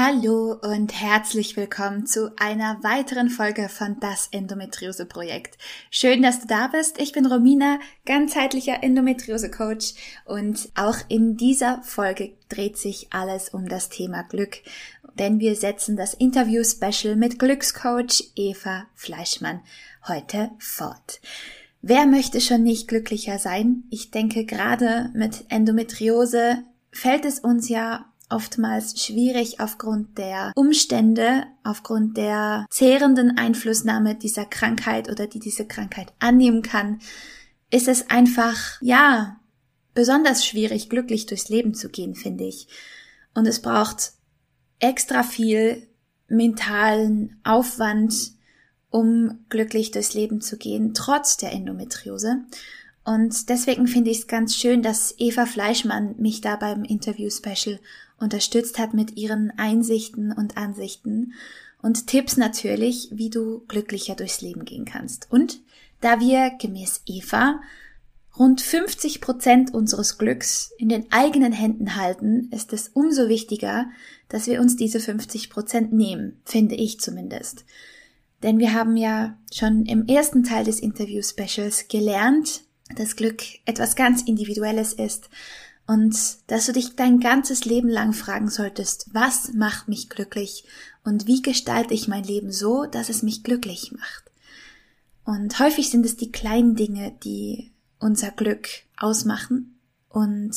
Hallo und herzlich willkommen zu einer weiteren Folge von das Endometriose Projekt. Schön, dass du da bist. Ich bin Romina, ganzheitlicher Endometriose Coach und auch in dieser Folge dreht sich alles um das Thema Glück, denn wir setzen das Interview Special mit Glückscoach Eva Fleischmann heute fort. Wer möchte schon nicht glücklicher sein? Ich denke, gerade mit Endometriose fällt es uns ja oftmals schwierig aufgrund der Umstände, aufgrund der zehrenden Einflussnahme dieser Krankheit oder die diese Krankheit annehmen kann, ist es einfach, ja, besonders schwierig, glücklich durchs Leben zu gehen, finde ich. Und es braucht extra viel mentalen Aufwand, um glücklich durchs Leben zu gehen, trotz der Endometriose. Und deswegen finde ich es ganz schön, dass Eva Fleischmann mich da beim Interview-Special unterstützt hat mit ihren Einsichten und Ansichten und Tipps natürlich, wie du glücklicher durchs Leben gehen kannst. Und da wir gemäß Eva rund 50 Prozent unseres Glücks in den eigenen Händen halten, ist es umso wichtiger, dass wir uns diese 50 Prozent nehmen, finde ich zumindest. Denn wir haben ja schon im ersten Teil des Interview-Specials gelernt, dass Glück etwas ganz Individuelles ist und dass du dich dein ganzes Leben lang fragen solltest, was macht mich glücklich und wie gestalte ich mein Leben so, dass es mich glücklich macht. Und häufig sind es die kleinen Dinge, die unser Glück ausmachen. Und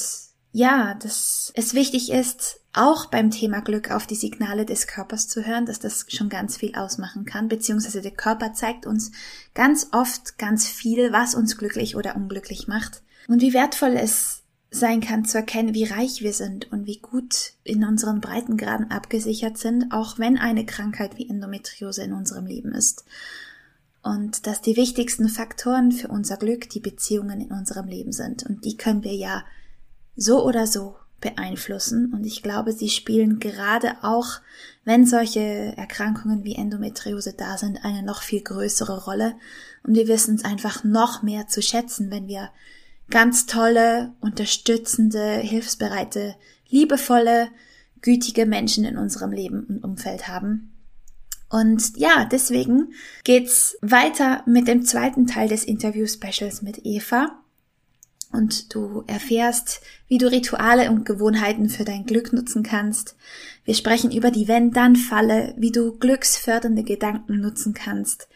ja, dass es wichtig ist, auch beim Thema Glück auf die Signale des Körpers zu hören, dass das schon ganz viel ausmachen kann, beziehungsweise der Körper zeigt uns ganz oft ganz viel, was uns glücklich oder unglücklich macht. Und wie wertvoll es sein kann zu erkennen, wie reich wir sind und wie gut in unseren Breitengraden abgesichert sind, auch wenn eine Krankheit wie Endometriose in unserem Leben ist. Und dass die wichtigsten Faktoren für unser Glück die Beziehungen in unserem Leben sind. Und die können wir ja so oder so beeinflussen. Und ich glaube, sie spielen gerade auch, wenn solche Erkrankungen wie Endometriose da sind, eine noch viel größere Rolle. Und wir wissen es einfach noch mehr zu schätzen, wenn wir ganz tolle, unterstützende, hilfsbereite, liebevolle, gütige Menschen in unserem Leben und Umfeld haben. Und ja, deswegen geht's weiter mit dem zweiten Teil des Interview-Specials mit Eva. Und du erfährst, wie du Rituale und Gewohnheiten für dein Glück nutzen kannst. Wir sprechen über die Wenn-Dann-Falle, wie du glücksfördernde Gedanken nutzen kannst,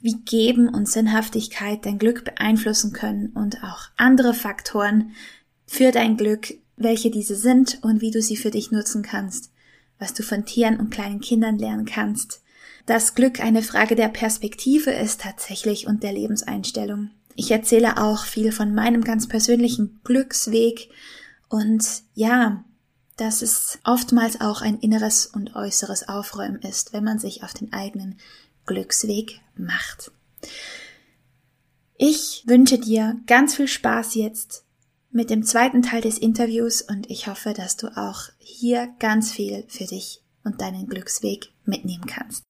wie Geben und Sinnhaftigkeit dein Glück beeinflussen können und auch andere Faktoren für dein Glück, welche diese sind und wie du sie für dich nutzen kannst, was du von Tieren und kleinen Kindern lernen kannst. Das Glück eine Frage der Perspektive ist tatsächlich und der Lebenseinstellung. Ich erzähle auch viel von meinem ganz persönlichen Glücksweg und ja, dass es oftmals auch ein inneres und äußeres Aufräumen ist, wenn man sich auf den eigenen Glücksweg macht. Ich wünsche dir ganz viel Spaß jetzt mit dem zweiten Teil des Interviews und ich hoffe, dass du auch hier ganz viel für dich und deinen Glücksweg mitnehmen kannst.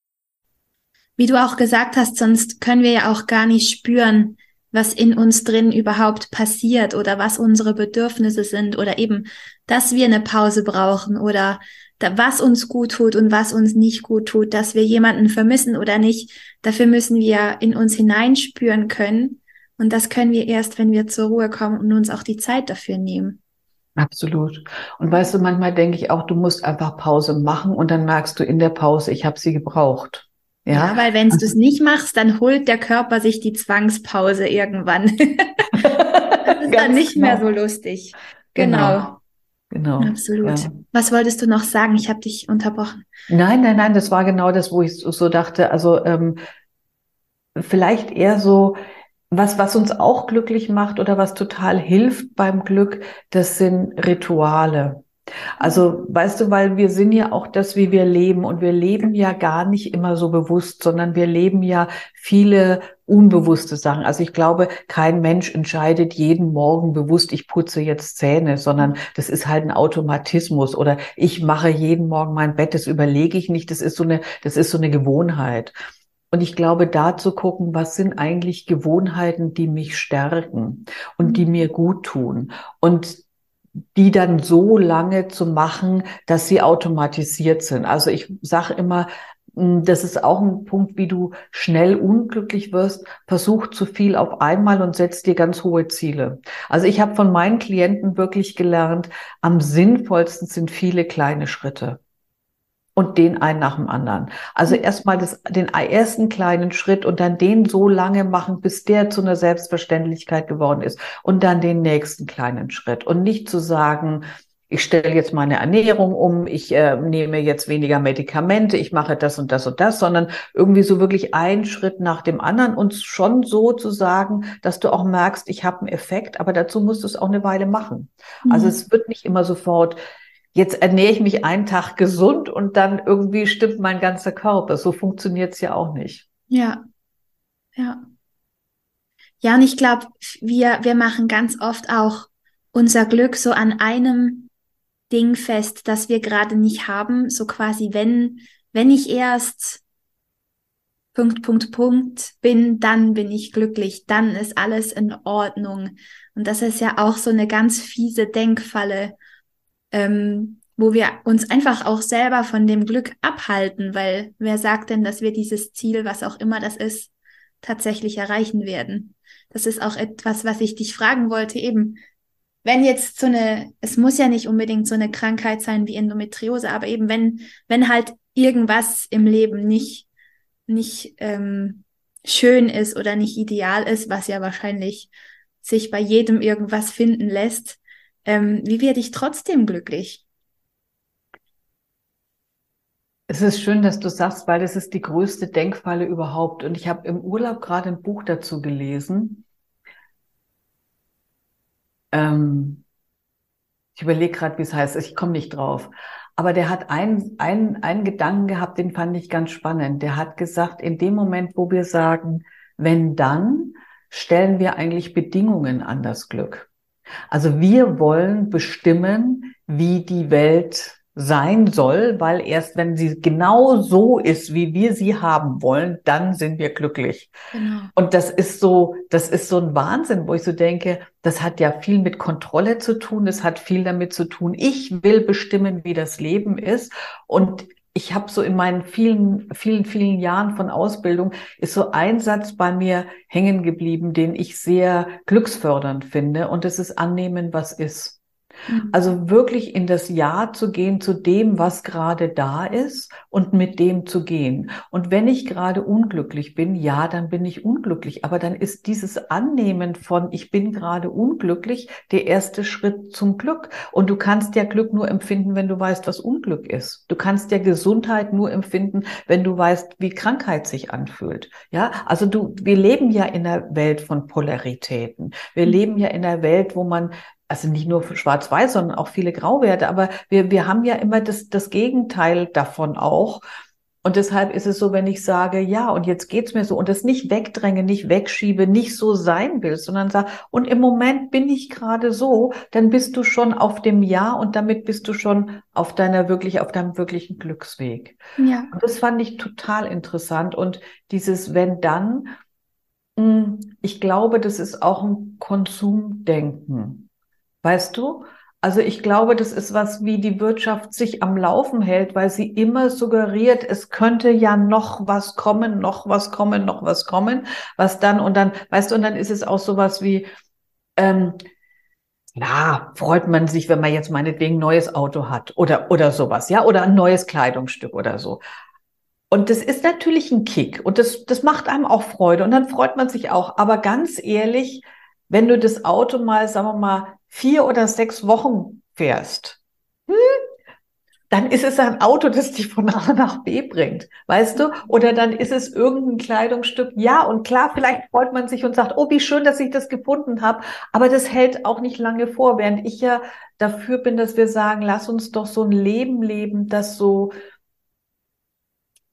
Wie du auch gesagt hast, sonst können wir ja auch gar nicht spüren, was in uns drin überhaupt passiert oder was unsere Bedürfnisse sind oder eben, dass wir eine Pause brauchen oder was uns gut tut und was uns nicht gut tut, dass wir jemanden vermissen oder nicht. Dafür müssen wir in uns hineinspüren können. Und das können wir erst, wenn wir zur Ruhe kommen und uns auch die Zeit dafür nehmen. Absolut. Und weißt du, manchmal denke ich auch, du musst einfach Pause machen und dann merkst du in der Pause, ich habe sie gebraucht. Ja, ja weil wenn du es nicht machst, dann holt der Körper sich die Zwangspause irgendwann. das ist dann nicht genau. mehr so lustig. Genau. genau. Genau. Absolut. Ja. Was wolltest du noch sagen? Ich habe dich unterbrochen. Nein, nein, nein, das war genau das, wo ich so dachte. Also ähm, vielleicht eher so, was, was uns auch glücklich macht oder was total hilft beim Glück, das sind Rituale. Also, weißt du, weil wir sind ja auch das, wie wir leben und wir leben ja gar nicht immer so bewusst, sondern wir leben ja viele unbewusste Sachen. Also ich glaube, kein Mensch entscheidet jeden Morgen bewusst, ich putze jetzt Zähne, sondern das ist halt ein Automatismus oder ich mache jeden Morgen mein Bett, das überlege ich nicht, das ist so eine, das ist so eine Gewohnheit. Und ich glaube, da zu gucken, was sind eigentlich Gewohnheiten, die mich stärken und die mir gut tun. Und die dann so lange zu machen, dass sie automatisiert sind. Also ich sage immer, hm, das ist auch ein Punkt, wie du schnell unglücklich wirst. Versuch zu viel auf einmal und setz dir ganz hohe Ziele. Also ich habe von meinen Klienten wirklich gelernt, am sinnvollsten sind viele kleine Schritte und den einen nach dem anderen. Also erstmal das, den ersten kleinen Schritt und dann den so lange machen, bis der zu einer Selbstverständlichkeit geworden ist und dann den nächsten kleinen Schritt und nicht zu sagen, ich stelle jetzt meine Ernährung um, ich äh, nehme jetzt weniger Medikamente, ich mache das und das und das, sondern irgendwie so wirklich einen Schritt nach dem anderen und schon so zu sagen, dass du auch merkst, ich habe einen Effekt, aber dazu musst du es auch eine Weile machen. Also mhm. Also es wird nicht immer sofort jetzt ernähre ich mich einen Tag gesund und dann irgendwie stimmt mein ganzer Körper. So funktioniert es ja auch nicht. Ja, ja. Ja, und ich glaube, wir, wir machen ganz oft auch unser Glück so an einem Ding fest, das wir gerade nicht haben. So quasi, wenn, wenn ich erst Punkt, Punkt, Punkt bin, dann bin ich glücklich, dann ist alles in Ordnung. Und das ist ja auch so eine ganz fiese Denkfalle, ähm, wo wir uns einfach auch selber von dem Glück abhalten, weil wer sagt denn, dass wir dieses Ziel, was auch immer das ist, tatsächlich erreichen werden? Das ist auch etwas, was ich dich fragen wollte eben. Wenn jetzt so eine, es muss ja nicht unbedingt so eine Krankheit sein wie Endometriose, aber eben wenn, wenn halt irgendwas im Leben nicht, nicht ähm, schön ist oder nicht ideal ist, was ja wahrscheinlich sich bei jedem irgendwas finden lässt, ähm, wie werde ich trotzdem glücklich? Es ist schön, dass du sagst, weil das ist die größte Denkfalle überhaupt. Und ich habe im Urlaub gerade ein Buch dazu gelesen. Ähm, ich überlege gerade, wie es heißt. Ich komme nicht drauf. Aber der hat einen, einen, einen Gedanken gehabt, den fand ich ganz spannend. Der hat gesagt, in dem Moment, wo wir sagen, wenn dann, stellen wir eigentlich Bedingungen an das Glück. Also wir wollen bestimmen, wie die Welt sein soll, weil erst wenn sie genau so ist, wie wir sie haben wollen, dann sind wir glücklich. Genau. Und das ist so, das ist so ein Wahnsinn, wo ich so denke, das hat ja viel mit Kontrolle zu tun, es hat viel damit zu tun, ich will bestimmen, wie das Leben ist und ich habe so in meinen vielen, vielen, vielen Jahren von Ausbildung ist so ein Satz bei mir hängen geblieben, den ich sehr glücksfördernd finde. Und das ist annehmen, was ist. Mhm. Also wirklich in das Ja zu gehen zu dem, was gerade da ist und mit dem zu gehen. Und wenn ich gerade unglücklich bin, ja, dann bin ich unglücklich. Aber dann ist dieses Annehmen von ich bin gerade unglücklich der erste Schritt zum Glück. Und du kannst ja Glück nur empfinden, wenn du weißt, was Unglück ist. Du kannst ja Gesundheit nur empfinden, wenn du weißt, wie Krankheit sich anfühlt. Ja, also du, wir leben ja in einer Welt von Polaritäten. Wir mhm. leben ja in einer Welt, wo man also nicht nur schwarz-weiß, sondern auch viele Grauwerte, aber wir, wir haben ja immer das, das Gegenteil davon auch. Und deshalb ist es so, wenn ich sage, ja, und jetzt geht's mir so und das nicht wegdränge, nicht wegschiebe, nicht so sein will, sondern sage, und im Moment bin ich gerade so, dann bist du schon auf dem Ja und damit bist du schon auf deiner wirklich, auf deinem wirklichen Glücksweg. Ja. Und das fand ich total interessant. Und dieses wenn dann, hm, ich glaube, das ist auch ein Konsumdenken. Weißt du? Also ich glaube, das ist was, wie die Wirtschaft sich am Laufen hält, weil sie immer suggeriert, es könnte ja noch was kommen, noch was kommen, noch was kommen, was dann und dann, weißt du, und dann ist es auch sowas wie, ähm, na, freut man sich, wenn man jetzt meinetwegen ein neues Auto hat oder, oder sowas, ja, oder ein neues Kleidungsstück oder so. Und das ist natürlich ein Kick und das, das macht einem auch Freude und dann freut man sich auch. Aber ganz ehrlich, wenn du das Auto mal, sagen wir mal, vier oder sechs Wochen fährst, hm, dann ist es ein Auto, das dich von A nach B bringt, weißt du? Oder dann ist es irgendein Kleidungsstück. Ja, und klar, vielleicht freut man sich und sagt, oh, wie schön, dass ich das gefunden habe. Aber das hält auch nicht lange vor, während ich ja dafür bin, dass wir sagen, lass uns doch so ein Leben leben, das so,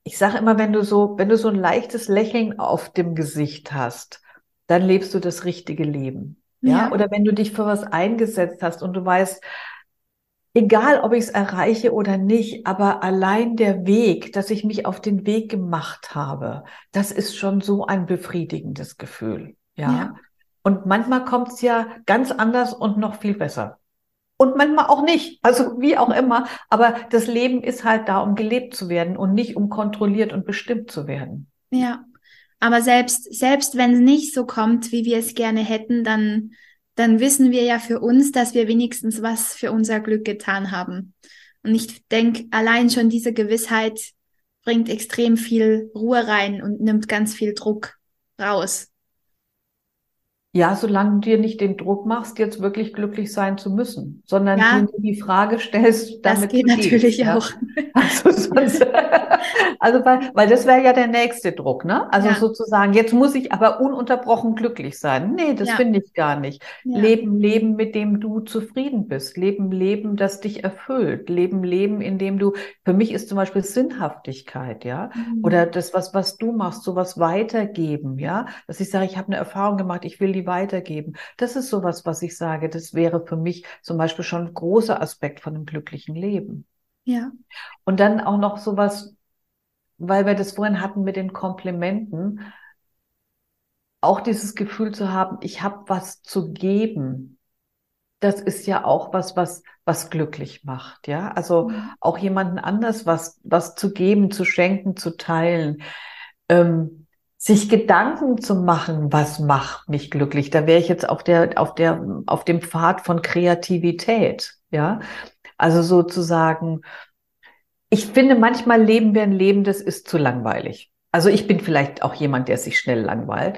ich sage immer, wenn du so, wenn du so ein leichtes Lächeln auf dem Gesicht hast, dann lebst du das richtige Leben. Ja? ja. Oder wenn du dich für was eingesetzt hast und du weißt, egal ob ich es erreiche oder nicht, aber allein der Weg, dass ich mich auf den Weg gemacht habe, das ist schon so ein befriedigendes Gefühl. Ja. ja. Und manchmal kommt es ja ganz anders und noch viel besser. Und manchmal auch nicht. Also wie auch immer. Aber das Leben ist halt da, um gelebt zu werden und nicht um kontrolliert und bestimmt zu werden. Ja. Aber selbst, selbst wenn es nicht so kommt, wie wir es gerne hätten, dann dann wissen wir ja für uns, dass wir wenigstens was für unser Glück getan haben. Und ich denke, allein schon diese Gewissheit bringt extrem viel Ruhe rein und nimmt ganz viel Druck raus. Ja, solange du dir nicht den Druck machst, jetzt wirklich glücklich sein zu müssen, sondern ja, dir die Frage stellst, damit das geht natürlich gehst, auch. Ja? Also, sonst, also weil, weil das wäre ja der nächste Druck, ne? Also ja. sozusagen, jetzt muss ich aber ununterbrochen glücklich sein. Nee, das finde ich gar nicht. Leben, leben, mit dem du zufrieden bist. Leben, leben, das dich erfüllt. Leben, leben, in dem du, für mich ist zum Beispiel Sinnhaftigkeit, ja? Mhm. Oder das, was, was du machst, sowas weitergeben, ja? Dass ich sage, ich habe eine Erfahrung gemacht, ich will die weitergeben. Das ist sowas, was ich sage, das wäre für mich zum Beispiel schon ein großer Aspekt von einem glücklichen Leben. Ja. Und dann auch noch sowas, weil wir das vorhin hatten mit den Komplimenten, auch dieses Gefühl zu haben, ich habe was zu geben. Das ist ja auch was, was, was glücklich macht, ja. Also mhm. auch jemanden anders was, was zu geben, zu schenken, zu teilen. Ähm, sich Gedanken zu machen, was macht mich glücklich. Da wäre ich jetzt auf der, auf der, auf dem Pfad von Kreativität, ja. Also sozusagen, ich finde, manchmal leben wir ein Leben, das ist zu langweilig. Also ich bin vielleicht auch jemand, der sich schnell langweilt.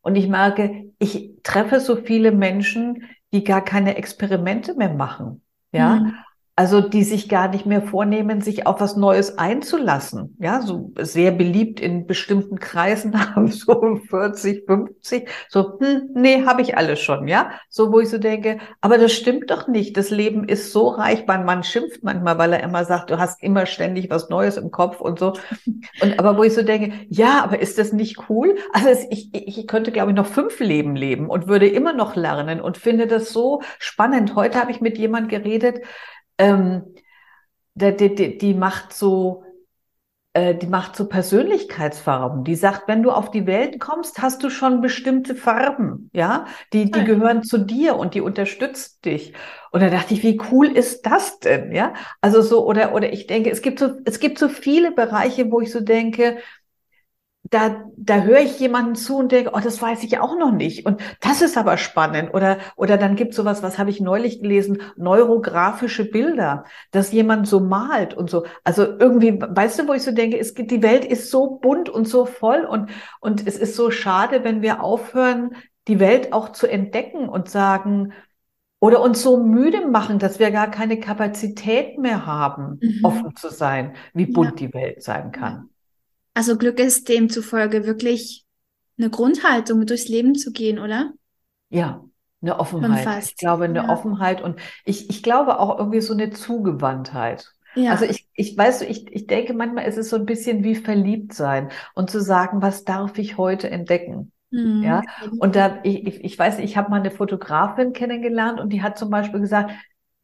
Und ich merke, ich treffe so viele Menschen, die gar keine Experimente mehr machen. Ja. Mhm. Also die sich gar nicht mehr vornehmen, sich auf was Neues einzulassen. Ja, so sehr beliebt in bestimmten Kreisen haben so 40, 50, so, hm, nee, habe ich alles schon, ja. So, wo ich so denke, aber das stimmt doch nicht. Das Leben ist so reich. Mein Mann schimpft manchmal, weil er immer sagt, du hast immer ständig was Neues im Kopf und so. Und aber wo ich so denke, ja, aber ist das nicht cool? Also ich, ich könnte, glaube ich, noch fünf Leben leben und würde immer noch lernen und finde das so spannend. Heute habe ich mit jemand geredet, ähm, die, die, die macht so, äh, die macht so Persönlichkeitsfarben. Die sagt, wenn du auf die Welt kommst, hast du schon bestimmte Farben, ja, die, die gehören zu dir und die unterstützt dich. Und da dachte ich, wie cool ist das denn, ja? Also so, oder, oder ich denke, es gibt so, es gibt so viele Bereiche, wo ich so denke, da, da höre ich jemanden zu und denke, oh, das weiß ich auch noch nicht. Und das ist aber spannend. Oder, oder dann gibt sowas, was habe ich neulich gelesen, neurografische Bilder, dass jemand so malt und so. Also irgendwie, weißt du, wo ich so denke, es gibt, die Welt ist so bunt und so voll und, und es ist so schade, wenn wir aufhören, die Welt auch zu entdecken und sagen, oder uns so müde machen, dass wir gar keine Kapazität mehr haben, mhm. offen zu sein, wie bunt ja. die Welt sein kann. Also Glück ist demzufolge wirklich eine Grundhaltung, durchs Leben zu gehen, oder? Ja, eine Offenheit. Ich glaube, eine ja. Offenheit und ich, ich glaube auch irgendwie so eine Zugewandtheit. Ja. Also ich, ich weiß, ich, ich denke manchmal ist es so ein bisschen wie verliebt sein und zu sagen, was darf ich heute entdecken? Mhm. Ja, und da, ich, ich, ich weiß, ich habe mal eine Fotografin kennengelernt und die hat zum Beispiel gesagt,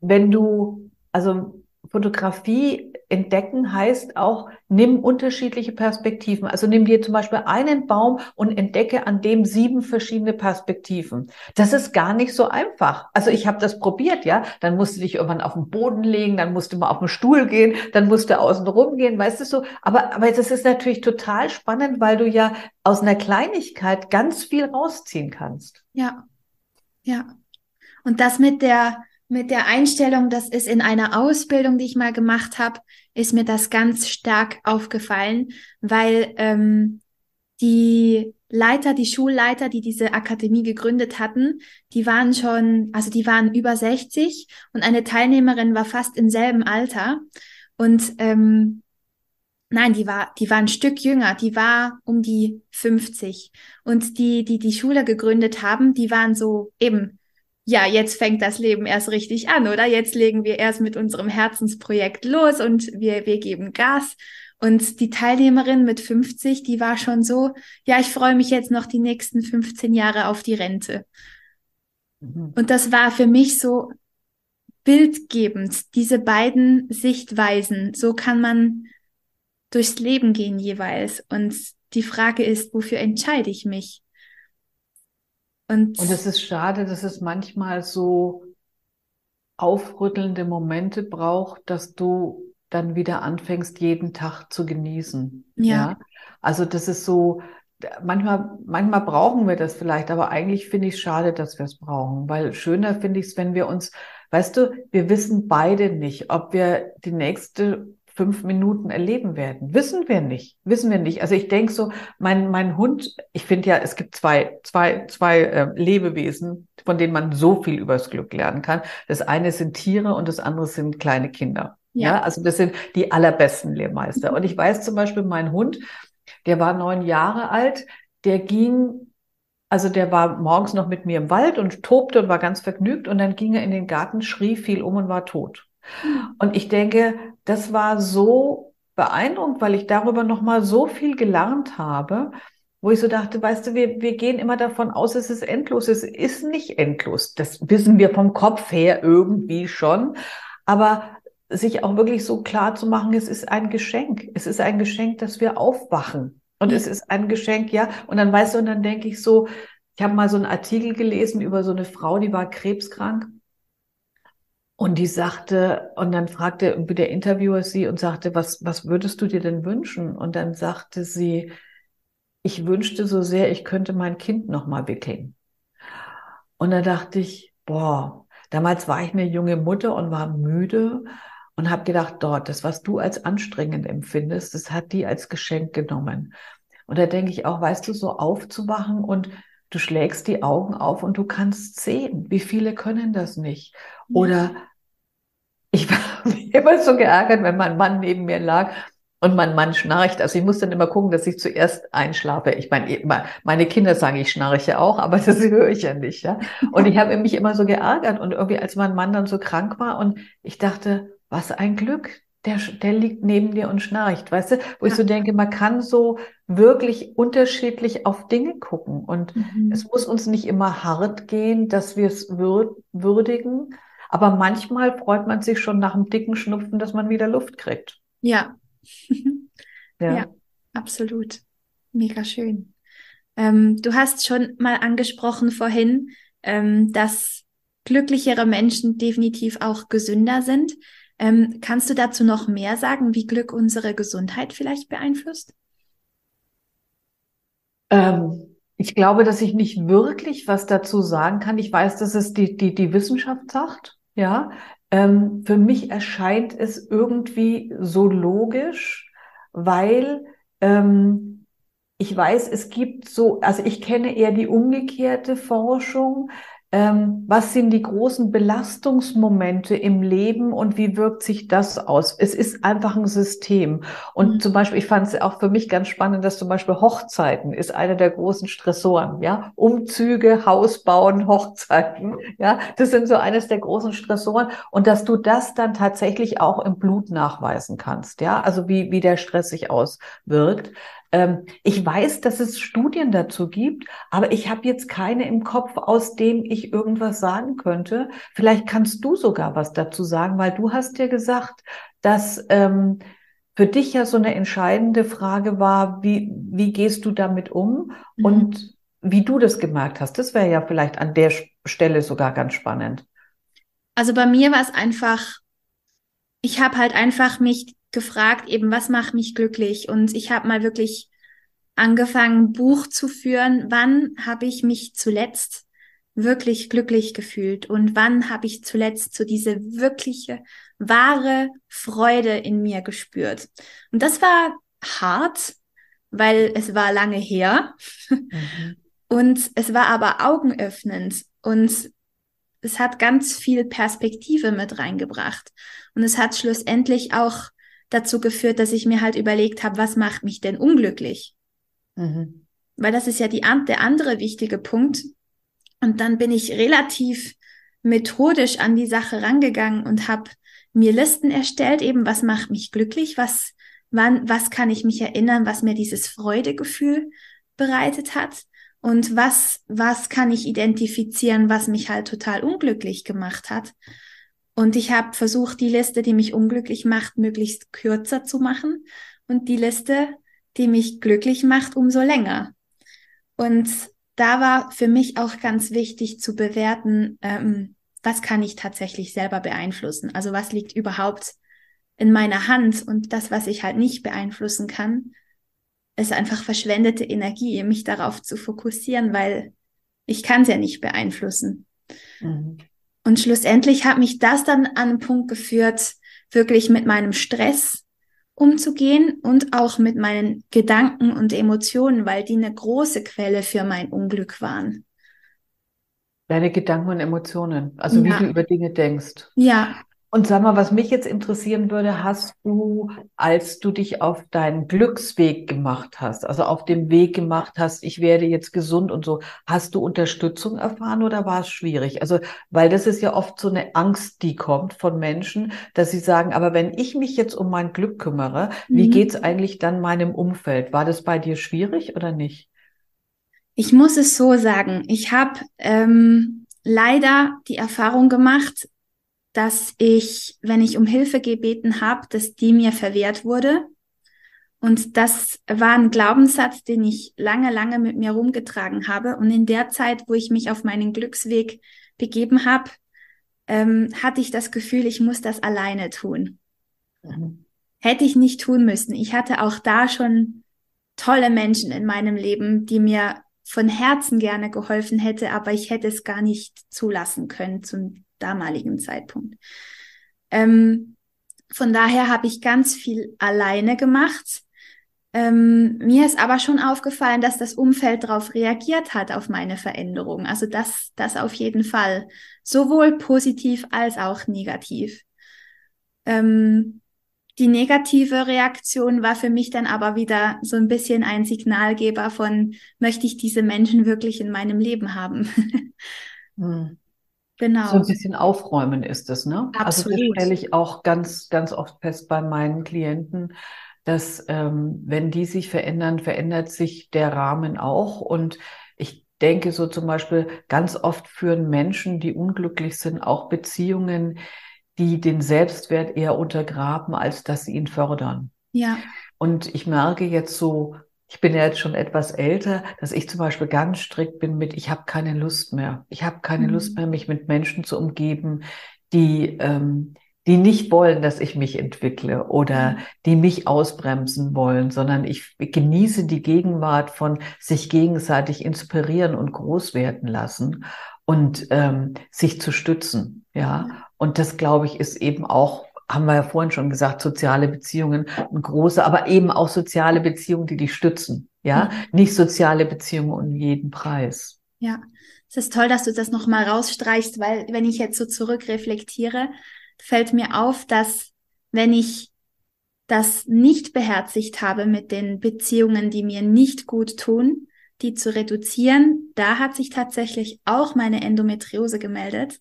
wenn du, also Fotografie entdecken heißt auch, nimm unterschiedliche Perspektiven. Also nimm dir zum Beispiel einen Baum und entdecke an dem sieben verschiedene Perspektiven. Das ist gar nicht so einfach. Also ich habe das probiert, ja. Dann musst du dich irgendwann auf den Boden legen, dann musst du mal auf den Stuhl gehen, dann musst du außen rum gehen, weißt du so. Aber, aber das ist natürlich total spannend, weil du ja aus einer Kleinigkeit ganz viel rausziehen kannst. Ja. Ja. Und das mit der, mit der Einstellung, das ist in einer Ausbildung, die ich mal gemacht habe, ist mir das ganz stark aufgefallen, weil ähm, die Leiter, die Schulleiter, die diese Akademie gegründet hatten, die waren schon, also die waren über 60 und eine Teilnehmerin war fast im selben Alter. Und ähm, nein, die war, die war ein Stück jünger, die war um die 50. Und die, die die Schule gegründet haben, die waren so eben, ja, jetzt fängt das Leben erst richtig an, oder? Jetzt legen wir erst mit unserem Herzensprojekt los und wir, wir geben Gas. Und die Teilnehmerin mit 50, die war schon so, ja, ich freue mich jetzt noch die nächsten 15 Jahre auf die Rente. Mhm. Und das war für mich so bildgebend, diese beiden Sichtweisen. So kann man durchs Leben gehen jeweils. Und die Frage ist, wofür entscheide ich mich? Und, und es ist schade, dass es manchmal so aufrüttelnde Momente braucht, dass du dann wieder anfängst, jeden Tag zu genießen. Ja. ja? Also das ist so, manchmal, manchmal brauchen wir das vielleicht, aber eigentlich finde ich es schade, dass wir es brauchen, weil schöner finde ich es, wenn wir uns, weißt du, wir wissen beide nicht, ob wir die nächste fünf Minuten erleben werden. Wissen wir nicht. Wissen wir nicht. Also ich denke so, mein, mein Hund, ich finde ja, es gibt zwei, zwei, zwei äh, Lebewesen, von denen man so viel übers Glück lernen kann. Das eine sind Tiere und das andere sind kleine Kinder. Ja, ja also das sind die allerbesten Lehrmeister. Und ich weiß zum Beispiel, mein Hund, der war neun Jahre alt, der ging also der war morgens noch mit mir im Wald und tobte und war ganz vergnügt und dann ging er in den Garten, schrie, fiel um und war tot. Und ich denke, das war so beeindruckend, weil ich darüber nochmal so viel gelernt habe, wo ich so dachte, weißt du, wir, wir gehen immer davon aus, es ist endlos. Es ist nicht endlos. Das wissen wir vom Kopf her irgendwie schon. Aber sich auch wirklich so klar zu machen, es ist ein Geschenk. Es ist ein Geschenk, dass wir aufwachen. Und es ist ein Geschenk, ja. Und dann weißt du, und dann denke ich so, ich habe mal so einen Artikel gelesen über so eine Frau, die war krebskrank. Und die sagte, und dann fragte der Interviewer sie und sagte, was, was würdest du dir denn wünschen? Und dann sagte sie, ich wünschte so sehr, ich könnte mein Kind noch mal wickeln. Und da dachte ich, boah, damals war ich eine junge Mutter und war müde und habe gedacht, dort, das, was du als anstrengend empfindest, das hat die als Geschenk genommen. Und da denke ich auch, weißt du, so aufzuwachen und du schlägst die Augen auf und du kannst sehen. Wie viele können das nicht? Oder ich war immer so geärgert, wenn mein Mann neben mir lag und mein Mann schnarcht. Also ich muss dann immer gucken, dass ich zuerst einschlafe. Ich meine, meine Kinder sagen, ich schnarche auch, aber das höre ich ja nicht. Ja? Und ich habe mich immer so geärgert. Und irgendwie, als mein Mann dann so krank war und ich dachte, was ein Glück, der, der liegt neben dir und schnarcht, weißt du? Wo ja. ich so denke, man kann so wirklich unterschiedlich auf Dinge gucken. Und mhm. es muss uns nicht immer hart gehen, dass wir es würdigen. Aber manchmal freut man sich schon nach einem dicken Schnupfen, dass man wieder Luft kriegt. Ja. ja. ja. absolut. Mega schön. Ähm, du hast schon mal angesprochen vorhin, ähm, dass glücklichere Menschen definitiv auch gesünder sind. Ähm, kannst du dazu noch mehr sagen, wie Glück unsere Gesundheit vielleicht beeinflusst? Ähm, ich glaube, dass ich nicht wirklich was dazu sagen kann. Ich weiß, dass es die, die, die Wissenschaft sagt. Ja, ähm, für mich erscheint es irgendwie so logisch, weil ähm, ich weiß, es gibt so, also ich kenne eher die umgekehrte Forschung, was sind die großen Belastungsmomente im Leben und wie wirkt sich das aus? Es ist einfach ein System. Und mhm. zum Beispiel, ich fand es auch für mich ganz spannend, dass zum Beispiel Hochzeiten ist einer der großen Stressoren, ja. Umzüge, Haus bauen, Hochzeiten, ja. Das sind so eines der großen Stressoren. Und dass du das dann tatsächlich auch im Blut nachweisen kannst, ja. Also wie, wie der Stress sich auswirkt. Ähm, ich weiß, dass es Studien dazu gibt, aber ich habe jetzt keine im Kopf, aus dem ich irgendwas sagen könnte. Vielleicht kannst du sogar was dazu sagen, weil du hast ja gesagt, dass ähm, für dich ja so eine entscheidende Frage war, wie, wie gehst du damit um mhm. und wie du das gemerkt hast. Das wäre ja vielleicht an der Stelle sogar ganz spannend. Also bei mir war es einfach, ich habe halt einfach mich gefragt, eben, was macht mich glücklich? Und ich habe mal wirklich angefangen, Buch zu führen, wann habe ich mich zuletzt wirklich glücklich gefühlt und wann habe ich zuletzt so diese wirkliche, wahre Freude in mir gespürt. Und das war hart, weil es war lange her mhm. und es war aber augenöffnend und es hat ganz viel Perspektive mit reingebracht und es hat schlussendlich auch dazu geführt, dass ich mir halt überlegt habe, was macht mich denn unglücklich? Mhm. Weil das ist ja die, der andere wichtige Punkt. Und dann bin ich relativ methodisch an die Sache rangegangen und habe mir Listen erstellt, eben was macht mich glücklich, was, wann, was kann ich mich erinnern, was mir dieses Freudegefühl bereitet hat und was, was kann ich identifizieren, was mich halt total unglücklich gemacht hat. Und ich habe versucht, die Liste, die mich unglücklich macht, möglichst kürzer zu machen und die Liste, die mich glücklich macht, umso länger. Und da war für mich auch ganz wichtig zu bewerten, ähm, was kann ich tatsächlich selber beeinflussen? Also was liegt überhaupt in meiner Hand? Und das, was ich halt nicht beeinflussen kann, ist einfach verschwendete Energie, mich darauf zu fokussieren, weil ich kann es ja nicht beeinflussen. Mhm. Und schlussendlich hat mich das dann an einen Punkt geführt, wirklich mit meinem Stress umzugehen und auch mit meinen Gedanken und Emotionen, weil die eine große Quelle für mein Unglück waren. Deine Gedanken und Emotionen, also ja. wie du über Dinge denkst. Ja. Und sag mal, was mich jetzt interessieren würde, hast du, als du dich auf deinen Glücksweg gemacht hast, also auf dem Weg gemacht hast, ich werde jetzt gesund und so, hast du Unterstützung erfahren oder war es schwierig? Also, weil das ist ja oft so eine Angst, die kommt von Menschen, dass sie sagen, aber wenn ich mich jetzt um mein Glück kümmere, mhm. wie geht's eigentlich dann meinem Umfeld? War das bei dir schwierig oder nicht? Ich muss es so sagen, ich habe ähm, leider die Erfahrung gemacht, dass ich, wenn ich um Hilfe gebeten habe, dass die mir verwehrt wurde. Und das war ein Glaubenssatz, den ich lange, lange mit mir rumgetragen habe. Und in der Zeit, wo ich mich auf meinen Glücksweg begeben habe, ähm, hatte ich das Gefühl, ich muss das alleine tun. Mhm. Hätte ich nicht tun müssen. Ich hatte auch da schon tolle Menschen in meinem Leben, die mir von Herzen gerne geholfen hätte, aber ich hätte es gar nicht zulassen können zum damaligen Zeitpunkt. Ähm, von daher habe ich ganz viel alleine gemacht. Ähm, mir ist aber schon aufgefallen, dass das Umfeld darauf reagiert hat, auf meine Veränderung. Also das, das auf jeden Fall. Sowohl positiv als auch negativ. Ähm, die negative Reaktion war für mich dann aber wieder so ein bisschen ein Signalgeber von, möchte ich diese Menschen wirklich in meinem Leben haben? hm. Genau. So ein bisschen aufräumen ist es, ne? Absolut. Also das stelle ich auch ganz, ganz oft fest bei meinen Klienten, dass ähm, wenn die sich verändern, verändert sich der Rahmen auch. Und ich denke so zum Beispiel, ganz oft führen Menschen, die unglücklich sind, auch Beziehungen, die den Selbstwert eher untergraben, als dass sie ihn fördern. Ja. Und ich merke jetzt so ich bin ja jetzt schon etwas älter, dass ich zum Beispiel ganz strikt bin mit, ich habe keine Lust mehr. Ich habe keine mhm. Lust mehr, mich mit Menschen zu umgeben, die, ähm, die nicht wollen, dass ich mich entwickle oder mhm. die mich ausbremsen wollen, sondern ich genieße die Gegenwart von sich gegenseitig inspirieren und groß werden lassen und ähm, sich zu stützen. Ja, und das glaube ich ist eben auch haben wir ja vorhin schon gesagt, soziale Beziehungen, große, aber eben auch soziale Beziehungen, die dich stützen. Ja, mhm. nicht soziale Beziehungen um jeden Preis. Ja, es ist toll, dass du das nochmal rausstreichst, weil wenn ich jetzt so zurückreflektiere, fällt mir auf, dass wenn ich das nicht beherzigt habe mit den Beziehungen, die mir nicht gut tun, die zu reduzieren, da hat sich tatsächlich auch meine Endometriose gemeldet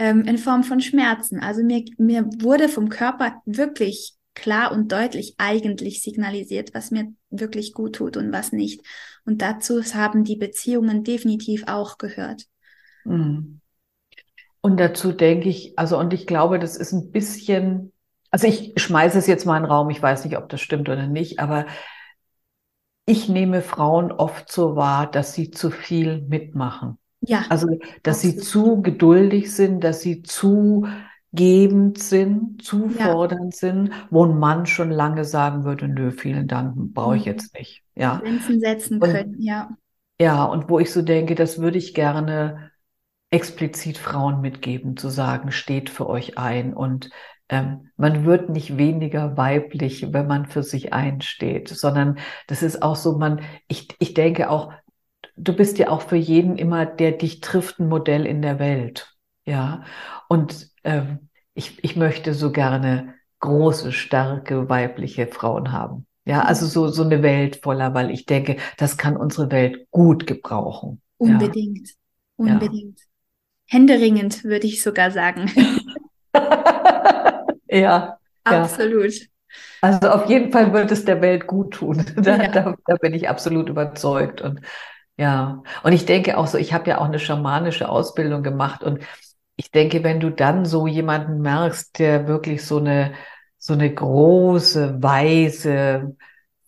ähm, in Form von Schmerzen. Also mir, mir wurde vom Körper wirklich klar und deutlich eigentlich signalisiert, was mir wirklich gut tut und was nicht. Und dazu haben die Beziehungen definitiv auch gehört. Mhm. Und dazu denke ich, also und ich glaube, das ist ein bisschen, also ich schmeiße es jetzt mal in den Raum, ich weiß nicht, ob das stimmt oder nicht, aber ich nehme Frauen oft so wahr, dass sie zu viel mitmachen. Ja. Also, dass absolut. sie zu geduldig sind, dass sie zu gebend sind, zu ja. fordernd sind, wo ein Mann schon lange sagen würde, nö, vielen Dank, brauche ich mhm. jetzt nicht. Ja. Grenzen setzen und, können, ja. Ja, und wo ich so denke, das würde ich gerne explizit Frauen mitgeben, zu sagen, steht für euch ein und ähm, man wird nicht weniger weiblich, wenn man für sich einsteht, sondern das ist auch so, man, ich, ich denke auch, du bist ja auch für jeden immer, der dich trifft, ein Modell in der Welt. Ja. Und ähm, ich, ich möchte so gerne große, starke weibliche Frauen haben. Ja, also so, so eine Welt voller, weil ich denke, das kann unsere Welt gut gebrauchen. Unbedingt. Ja. Unbedingt. Ja. Händeringend, würde ich sogar sagen. ja. Absolut. Ja. Also auf jeden Fall wird es der Welt gut tun. Da, ja. da, da bin ich absolut überzeugt. Und ja, und ich denke auch so, ich habe ja auch eine schamanische Ausbildung gemacht und ich denke, wenn du dann so jemanden merkst, der wirklich so eine, so eine große, weise,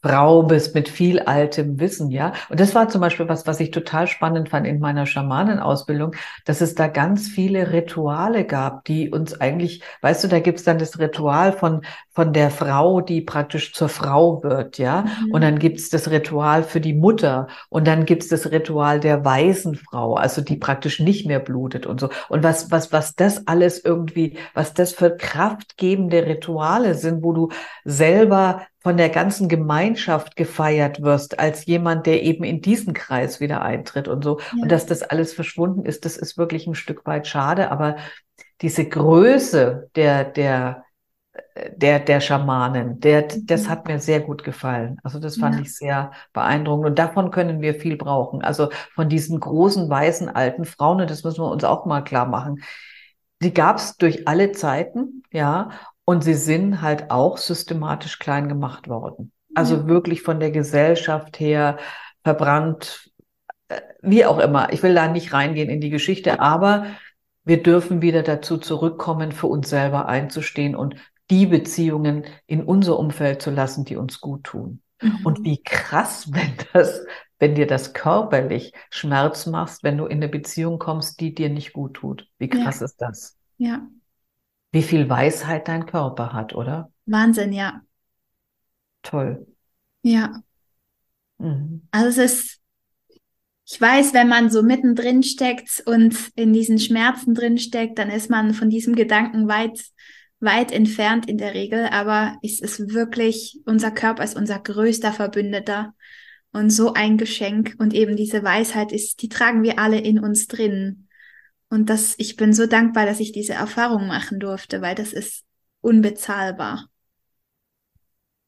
Frau bist mit viel altem Wissen, ja. Und das war zum Beispiel was, was ich total spannend fand in meiner Schamanenausbildung, dass es da ganz viele Rituale gab, die uns eigentlich, weißt du, da gibt's dann das Ritual von, von der Frau, die praktisch zur Frau wird, ja. Mhm. Und dann gibt's das Ritual für die Mutter und dann gibt's das Ritual der weisen Frau, also die praktisch nicht mehr blutet und so. Und was, was, was das alles irgendwie, was das für kraftgebende Rituale sind, wo du selber von der ganzen Gemeinschaft gefeiert wirst als jemand, der eben in diesen Kreis wieder eintritt und so. Ja. Und dass das alles verschwunden ist, das ist wirklich ein Stück weit schade. Aber diese Größe der, der, der, der Schamanen, der, das mhm. hat mir sehr gut gefallen. Also das fand ja. ich sehr beeindruckend. Und davon können wir viel brauchen. Also von diesen großen, weißen, alten Frauen, und das müssen wir uns auch mal klar machen. Die gab es durch alle Zeiten, ja. Und sie sind halt auch systematisch klein gemacht worden. Also ja. wirklich von der Gesellschaft her verbrannt, äh, wie auch immer. Ich will da nicht reingehen in die Geschichte, aber wir dürfen wieder dazu zurückkommen, für uns selber einzustehen und die Beziehungen in unser Umfeld zu lassen, die uns gut tun. Mhm. Und wie krass, wenn das, wenn dir das körperlich Schmerz machst, wenn du in eine Beziehung kommst, die dir nicht gut tut. Wie krass ja. ist das? Ja, wie viel Weisheit dein Körper hat, oder? Wahnsinn, ja. Toll. Ja. Mhm. Also es ist, ich weiß, wenn man so mittendrin steckt und in diesen Schmerzen drin steckt, dann ist man von diesem Gedanken weit, weit entfernt in der Regel. Aber es ist wirklich, unser Körper ist unser größter Verbündeter und so ein Geschenk. Und eben diese Weisheit ist, die tragen wir alle in uns drin. Und das, ich bin so dankbar, dass ich diese Erfahrung machen durfte, weil das ist unbezahlbar.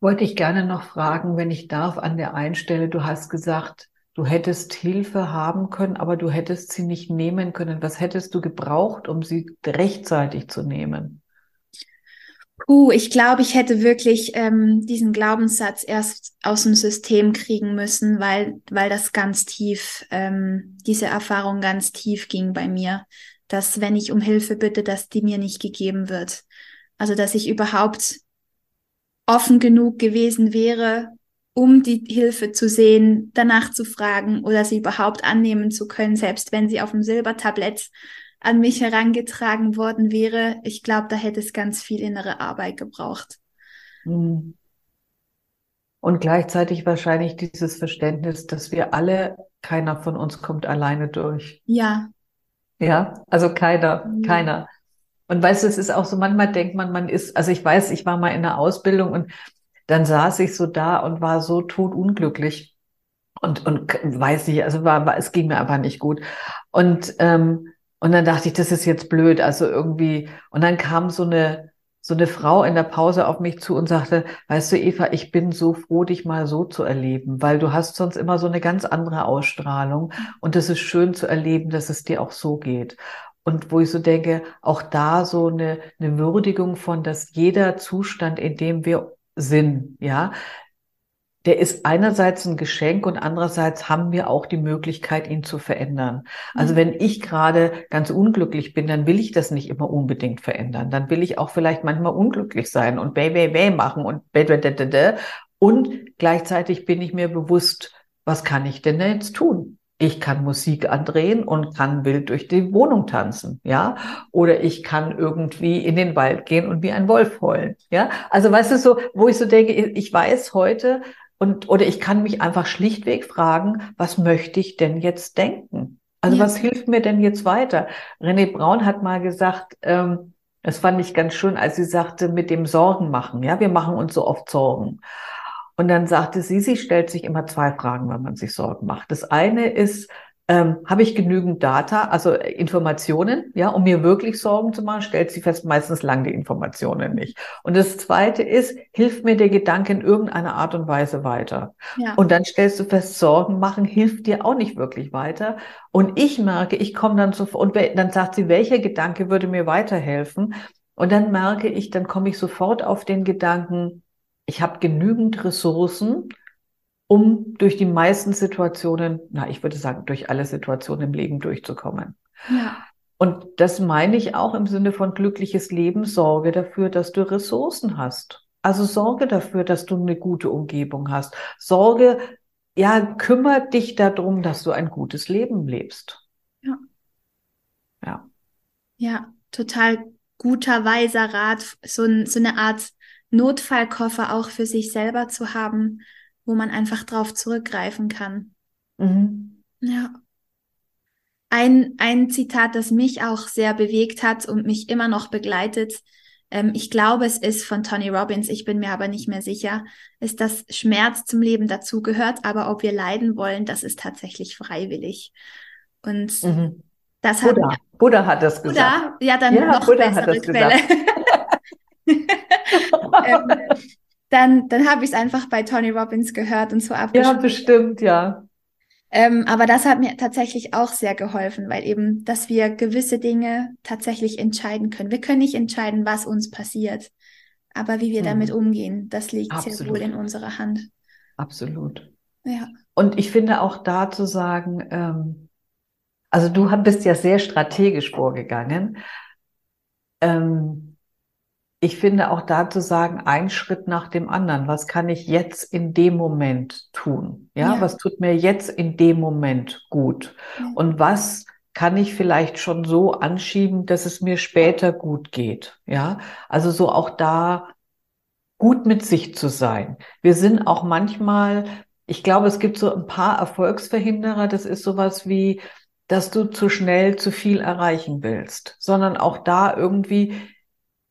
Wollte ich gerne noch fragen, wenn ich darf, an der einen Stelle, du hast gesagt, du hättest Hilfe haben können, aber du hättest sie nicht nehmen können. Was hättest du gebraucht, um sie rechtzeitig zu nehmen? Puh, ich glaube, ich hätte wirklich ähm, diesen Glaubenssatz erst aus dem System kriegen müssen, weil, weil das ganz tief, ähm, diese Erfahrung ganz tief ging bei mir, dass wenn ich um Hilfe bitte, dass die mir nicht gegeben wird. Also, dass ich überhaupt offen genug gewesen wäre, um die Hilfe zu sehen, danach zu fragen oder sie überhaupt annehmen zu können, selbst wenn sie auf dem Silbertablett an mich herangetragen worden wäre, ich glaube, da hätte es ganz viel innere Arbeit gebraucht. Hm. Und gleichzeitig wahrscheinlich dieses Verständnis, dass wir alle, keiner von uns kommt alleine durch. Ja. Ja, also keiner, mhm. keiner. Und weißt du, es ist auch so, manchmal denkt man, man ist, also ich weiß, ich war mal in der Ausbildung und dann saß ich so da und war so totunglücklich und, und weiß nicht, also war, war, es ging mir aber nicht gut. Und ähm, und dann dachte ich, das ist jetzt blöd. Also irgendwie, und dann kam so eine, so eine Frau in der Pause auf mich zu und sagte, weißt du, Eva, ich bin so froh, dich mal so zu erleben, weil du hast sonst immer so eine ganz andere Ausstrahlung. Und es ist schön zu erleben, dass es dir auch so geht. Und wo ich so denke, auch da so eine, eine Würdigung von, dass jeder Zustand, in dem wir sind, ja, der ist einerseits ein Geschenk und andererseits haben wir auch die Möglichkeit, ihn zu verändern. Also mhm. wenn ich gerade ganz unglücklich bin, dann will ich das nicht immer unbedingt verändern. Dann will ich auch vielleicht manchmal unglücklich sein und bäh, bäh, bäh machen und bäh, bäh, bäh, bäh, bäh. Und gleichzeitig bin ich mir bewusst, was kann ich denn jetzt tun? Ich kann Musik andrehen und kann wild durch die Wohnung tanzen, ja? Oder ich kann irgendwie in den Wald gehen und wie ein Wolf heulen, ja? Also weißt du so, wo ich so denke, ich weiß heute, und, oder ich kann mich einfach schlichtweg fragen, was möchte ich denn jetzt denken? Also ja. was hilft mir denn jetzt weiter? René Braun hat mal gesagt, ähm, das fand ich ganz schön, als sie sagte, mit dem Sorgen machen. Ja, wir machen uns so oft Sorgen. Und dann sagte sie, sie stellt sich immer zwei Fragen, wenn man sich Sorgen macht. Das eine ist, ähm, habe ich genügend Data, also äh, Informationen, ja, um mir wirklich Sorgen zu machen, stellt sie fest, meistens lang die Informationen nicht. Und das zweite ist, hilft mir der Gedanke in irgendeiner Art und Weise weiter. Ja. Und dann stellst du fest, Sorgen machen hilft dir auch nicht wirklich weiter. Und ich merke, ich komme dann sofort, und dann sagt sie, welcher Gedanke würde mir weiterhelfen? Und dann merke ich, dann komme ich sofort auf den Gedanken, ich habe genügend Ressourcen, um durch die meisten Situationen, na, ich würde sagen, durch alle Situationen im Leben durchzukommen. Ja. Und das meine ich auch im Sinne von glückliches Leben. Sorge dafür, dass du Ressourcen hast. Also sorge dafür, dass du eine gute Umgebung hast. Sorge, ja, kümmere dich darum, dass du ein gutes Leben lebst. Ja. Ja. Ja, total guter, weiser Rat, so, so eine Art Notfallkoffer auch für sich selber zu haben, wo man einfach drauf zurückgreifen kann. Mhm. Ja. Ein, ein Zitat, das mich auch sehr bewegt hat und mich immer noch begleitet, ähm, ich glaube, es ist von Tony Robbins, ich bin mir aber nicht mehr sicher, ist, dass Schmerz zum Leben dazugehört, aber ob wir leiden wollen, das ist tatsächlich freiwillig. Und mhm. das hat Buddha. Buddha hat das gesagt. Buddha, ja, dann ja, noch Buddha bessere Quelle. ähm, dann, dann habe ich es einfach bei Tony Robbins gehört und so abgeschrieben. Ja, bestimmt, ja. Ähm, aber das hat mir tatsächlich auch sehr geholfen, weil eben, dass wir gewisse Dinge tatsächlich entscheiden können. Wir können nicht entscheiden, was uns passiert, aber wie wir hm. damit umgehen, das liegt Absolut. sehr wohl in unserer Hand. Absolut. Ja. Und ich finde auch da zu sagen, ähm, also du bist ja sehr strategisch vorgegangen. Ähm, ich finde auch da zu sagen, ein Schritt nach dem anderen. Was kann ich jetzt in dem Moment tun? Ja, ja. was tut mir jetzt in dem Moment gut? Ja. Und was kann ich vielleicht schon so anschieben, dass es mir später gut geht? Ja, also so auch da gut mit sich zu sein. Wir sind auch manchmal, ich glaube, es gibt so ein paar Erfolgsverhinderer. Das ist sowas wie, dass du zu schnell zu viel erreichen willst, sondern auch da irgendwie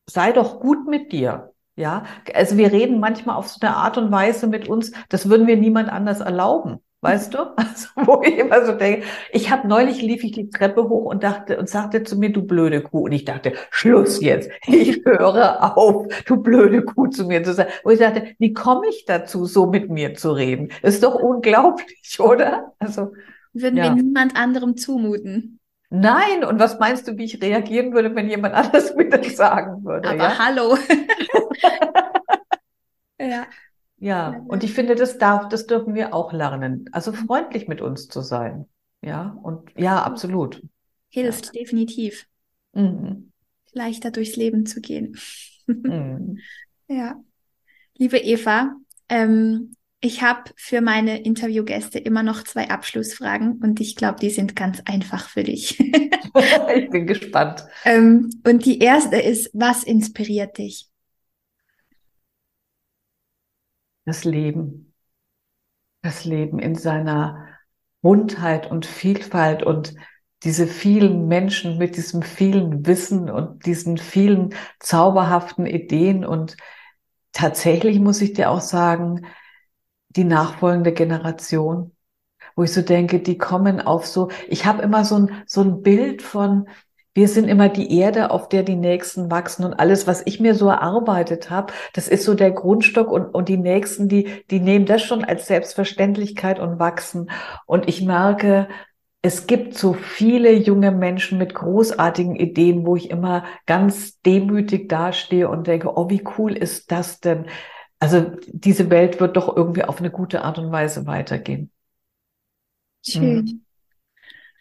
sei doch gut mit dir. Ja, also wir reden manchmal auf so eine Art und Weise mit uns, das würden wir niemand anders erlauben. Weißt du? Also, wo ich immer so denke, ich habe neulich lief ich die Treppe hoch und dachte und sagte zu mir, du blöde Kuh. Und ich dachte, Schluss jetzt. Ich höre auf, du blöde Kuh zu mir zu sagen. Und ich dachte, wie komme ich dazu, so mit mir zu reden? Das ist doch unglaublich, oder? Also. Würden ja. wir niemand anderem zumuten. Nein, und was meinst du, wie ich reagieren würde, wenn jemand anders mir das sagen würde? Aber ja? hallo. ja. Ja, und ich finde, das darf, das dürfen wir auch lernen. Also freundlich mit uns zu sein. Ja, und ja, absolut. Hilft, ja. definitiv. Mhm. Leichter durchs Leben zu gehen. Mhm. Ja. Liebe Eva, ähm, ich habe für meine Interviewgäste immer noch zwei Abschlussfragen und ich glaube, die sind ganz einfach für dich. ich bin gespannt. Ähm, und die erste ist, was inspiriert dich? Das Leben. Das Leben in seiner Buntheit und Vielfalt und diese vielen Menschen mit diesem vielen Wissen und diesen vielen zauberhaften Ideen und tatsächlich muss ich dir auch sagen, die nachfolgende Generation, wo ich so denke, die kommen auf so, ich habe immer so ein, so ein Bild von, wir sind immer die Erde, auf der die Nächsten wachsen und alles, was ich mir so erarbeitet habe, das ist so der Grundstock und, und die Nächsten, die, die nehmen das schon als Selbstverständlichkeit und wachsen. Und ich merke, es gibt so viele junge Menschen mit großartigen Ideen, wo ich immer ganz demütig dastehe und denke, oh, wie cool ist das denn? Also diese Welt wird doch irgendwie auf eine gute Art und Weise weitergehen. Schön. Mhm.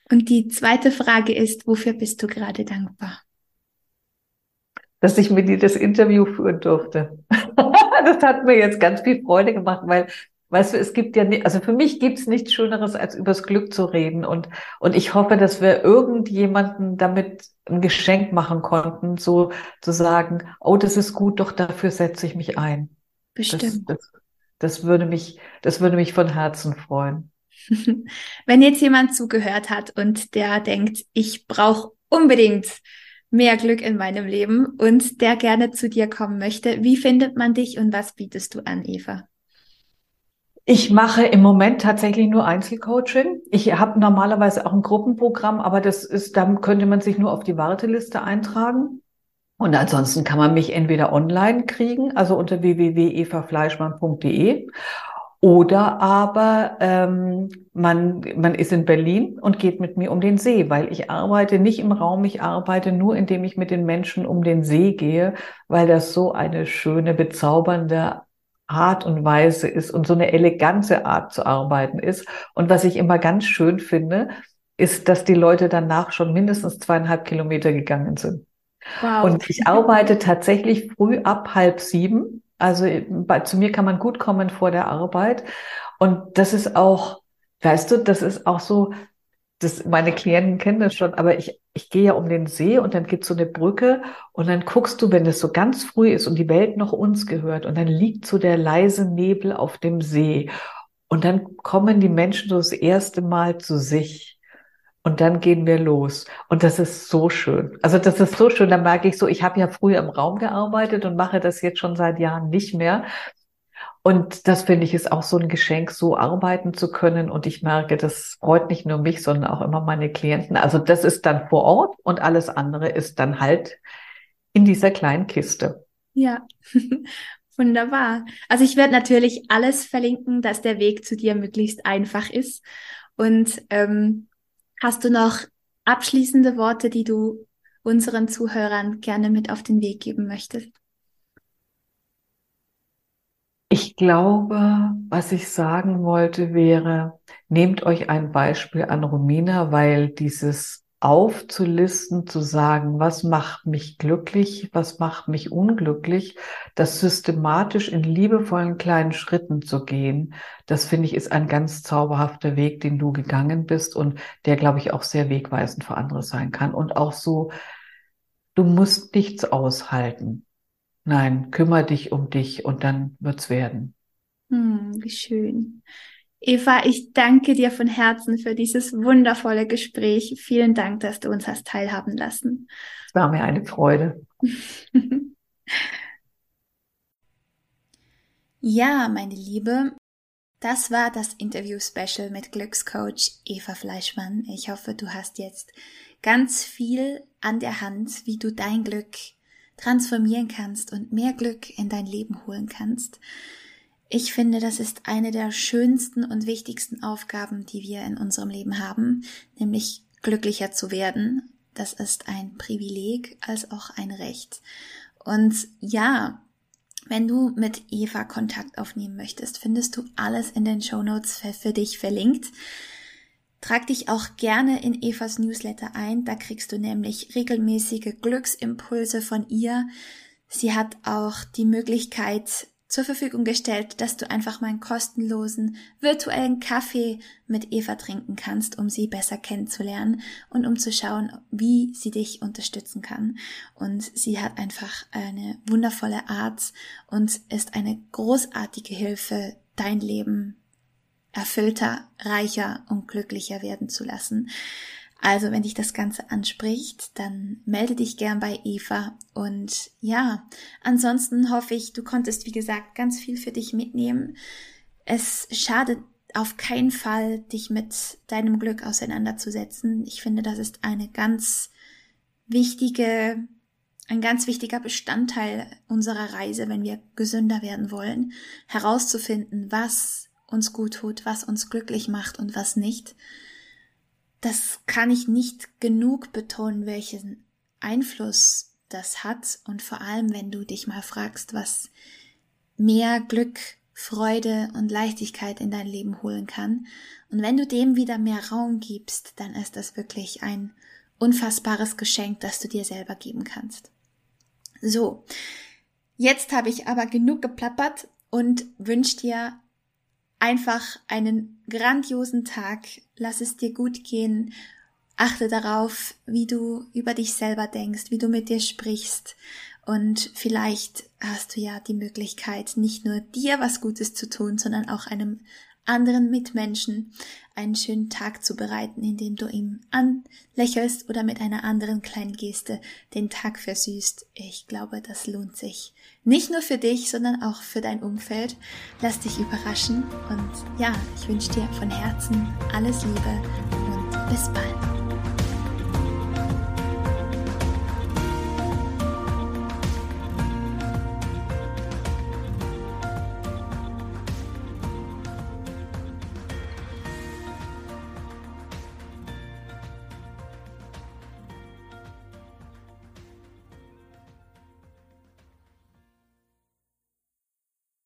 Und die zweite Frage ist, wofür bist du gerade dankbar? Dass ich mit dir das Interview führen durfte. das hat mir jetzt ganz viel Freude gemacht, weil, weißt du, es gibt ja nicht, also für mich gibt es nichts Schöneres, als übers Glück zu reden. Und, und ich hoffe, dass wir irgendjemanden damit ein Geschenk machen konnten, so zu sagen, oh, das ist gut, doch dafür setze ich mich ein. Bestimmt. Das, das, das, würde mich, das würde mich von Herzen freuen. Wenn jetzt jemand zugehört hat und der denkt, ich brauche unbedingt mehr Glück in meinem Leben und der gerne zu dir kommen möchte, wie findet man dich und was bietest du an, Eva? Ich mache im Moment tatsächlich nur Einzelcoaching. Ich habe normalerweise auch ein Gruppenprogramm, aber das ist, da könnte man sich nur auf die Warteliste eintragen. Und ansonsten kann man mich entweder online kriegen, also unter www.evafleischmann.de oder aber ähm, man, man ist in Berlin und geht mit mir um den See, weil ich arbeite nicht im Raum, ich arbeite nur, indem ich mit den Menschen um den See gehe, weil das so eine schöne, bezaubernde Art und Weise ist und so eine elegante Art zu arbeiten ist. Und was ich immer ganz schön finde, ist, dass die Leute danach schon mindestens zweieinhalb Kilometer gegangen sind. Wow. Und ich arbeite tatsächlich früh ab halb sieben. Also bei, zu mir kann man gut kommen vor der Arbeit. Und das ist auch, weißt du, das ist auch so, das, meine Klienten kennen das schon, aber ich, ich gehe ja um den See und dann gibt's so eine Brücke und dann guckst du, wenn es so ganz früh ist und die Welt noch uns gehört und dann liegt so der leise Nebel auf dem See und dann kommen die Menschen so das erste Mal zu sich. Und dann gehen wir los. Und das ist so schön. Also das ist so schön. Da merke ich so, ich habe ja früher im Raum gearbeitet und mache das jetzt schon seit Jahren nicht mehr. Und das finde ich ist auch so ein Geschenk, so arbeiten zu können. Und ich merke, das freut nicht nur mich, sondern auch immer meine Klienten. Also das ist dann vor Ort und alles andere ist dann halt in dieser kleinen Kiste. Ja, wunderbar. Also ich werde natürlich alles verlinken, dass der Weg zu dir möglichst einfach ist. Und ähm, Hast du noch abschließende Worte, die du unseren Zuhörern gerne mit auf den Weg geben möchtest? Ich glaube, was ich sagen wollte, wäre, nehmt euch ein Beispiel an Romina, weil dieses aufzulisten, zu sagen, was macht mich glücklich, was macht mich unglücklich, das systematisch in liebevollen kleinen Schritten zu gehen, das finde ich ist ein ganz zauberhafter Weg, den du gegangen bist und der, glaube ich, auch sehr wegweisend für andere sein kann. Und auch so, du musst nichts aushalten. Nein, kümmere dich um dich und dann wird's werden. Hm, wie schön. Eva, ich danke dir von Herzen für dieses wundervolle Gespräch. Vielen Dank, dass du uns hast teilhaben lassen. Es war mir eine Freude. ja, meine Liebe, das war das Interview-Special mit Glückscoach Eva Fleischmann. Ich hoffe, du hast jetzt ganz viel an der Hand, wie du dein Glück transformieren kannst und mehr Glück in dein Leben holen kannst. Ich finde, das ist eine der schönsten und wichtigsten Aufgaben, die wir in unserem Leben haben, nämlich glücklicher zu werden. Das ist ein Privileg als auch ein Recht. Und ja, wenn du mit Eva Kontakt aufnehmen möchtest, findest du alles in den Show Notes für, für dich verlinkt. Trag dich auch gerne in Evas Newsletter ein, da kriegst du nämlich regelmäßige Glücksimpulse von ihr. Sie hat auch die Möglichkeit, zur Verfügung gestellt, dass du einfach mal einen kostenlosen virtuellen Kaffee mit Eva trinken kannst, um sie besser kennenzulernen und um zu schauen, wie sie dich unterstützen kann. Und sie hat einfach eine wundervolle Art und ist eine großartige Hilfe, dein Leben erfüllter, reicher und glücklicher werden zu lassen. Also, wenn dich das Ganze anspricht, dann melde dich gern bei Eva. Und ja, ansonsten hoffe ich, du konntest, wie gesagt, ganz viel für dich mitnehmen. Es schadet auf keinen Fall, dich mit deinem Glück auseinanderzusetzen. Ich finde, das ist eine ganz wichtige, ein ganz wichtiger Bestandteil unserer Reise, wenn wir gesünder werden wollen, herauszufinden, was uns gut tut, was uns glücklich macht und was nicht das kann ich nicht genug betonen, welchen Einfluss das hat und vor allem, wenn du dich mal fragst, was mehr Glück, Freude und Leichtigkeit in dein Leben holen kann. Und wenn du dem wieder mehr Raum gibst, dann ist das wirklich ein unfassbares Geschenk, das du dir selber geben kannst. So, jetzt habe ich aber genug geplappert und wünsche dir einfach einen grandiosen Tag. Lass es dir gut gehen. Achte darauf, wie du über dich selber denkst, wie du mit dir sprichst. Und vielleicht hast du ja die Möglichkeit, nicht nur dir was Gutes zu tun, sondern auch einem anderen Mitmenschen einen schönen Tag zu bereiten, indem du ihm anlächelst oder mit einer anderen kleinen Geste den Tag versüßt. Ich glaube, das lohnt sich. Nicht nur für dich, sondern auch für dein Umfeld. Lass dich überraschen und ja, ich wünsche dir von Herzen alles Liebe und bis bald.